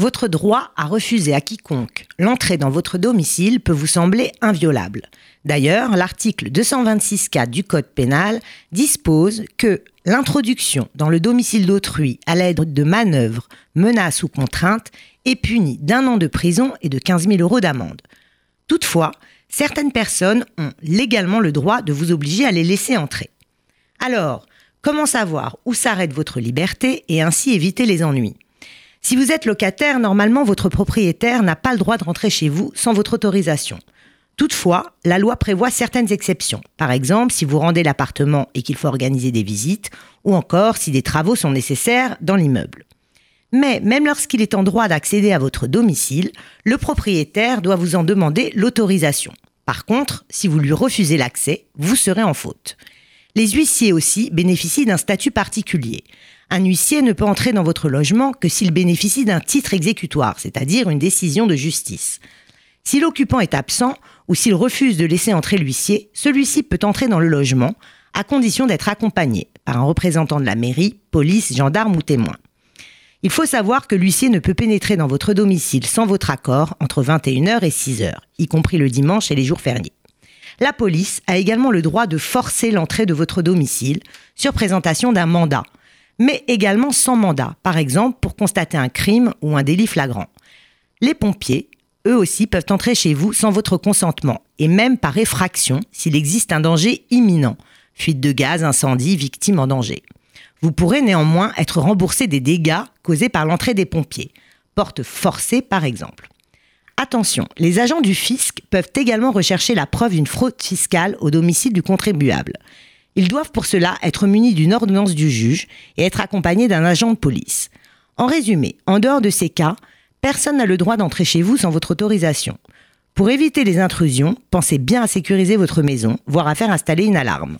Votre droit à refuser à quiconque l'entrée dans votre domicile peut vous sembler inviolable. D'ailleurs, l'article 226.4 du Code pénal dispose que l'introduction dans le domicile d'autrui à l'aide de manœuvres, menaces ou contraintes est punie d'un an de prison et de 15 000 euros d'amende. Toutefois, certaines personnes ont légalement le droit de vous obliger à les laisser entrer. Alors, comment savoir où s'arrête votre liberté et ainsi éviter les ennuis? Si vous êtes locataire, normalement votre propriétaire n'a pas le droit de rentrer chez vous sans votre autorisation. Toutefois, la loi prévoit certaines exceptions. Par exemple, si vous rendez l'appartement et qu'il faut organiser des visites, ou encore si des travaux sont nécessaires dans l'immeuble. Mais même lorsqu'il est en droit d'accéder à votre domicile, le propriétaire doit vous en demander l'autorisation. Par contre, si vous lui refusez l'accès, vous serez en faute. Les huissiers aussi bénéficient d'un statut particulier. Un huissier ne peut entrer dans votre logement que s'il bénéficie d'un titre exécutoire, c'est-à-dire une décision de justice. Si l'occupant est absent ou s'il refuse de laisser entrer l'huissier, celui-ci peut entrer dans le logement à condition d'être accompagné par un représentant de la mairie, police, gendarme ou témoin. Il faut savoir que l'huissier ne peut pénétrer dans votre domicile sans votre accord entre 21h et 6h, y compris le dimanche et les jours fériés. La police a également le droit de forcer l'entrée de votre domicile sur présentation d'un mandat, mais également sans mandat, par exemple pour constater un crime ou un délit flagrant. Les pompiers, eux aussi, peuvent entrer chez vous sans votre consentement, et même par effraction s'il existe un danger imminent, fuite de gaz, incendie, victime en danger. Vous pourrez néanmoins être remboursé des dégâts causés par l'entrée des pompiers, porte forcée par exemple. Attention, les agents du fisc peuvent également rechercher la preuve d'une fraude fiscale au domicile du contribuable. Ils doivent pour cela être munis d'une ordonnance du juge et être accompagnés d'un agent de police. En résumé, en dehors de ces cas, personne n'a le droit d'entrer chez vous sans votre autorisation. Pour éviter les intrusions, pensez bien à sécuriser votre maison, voire à faire installer une alarme.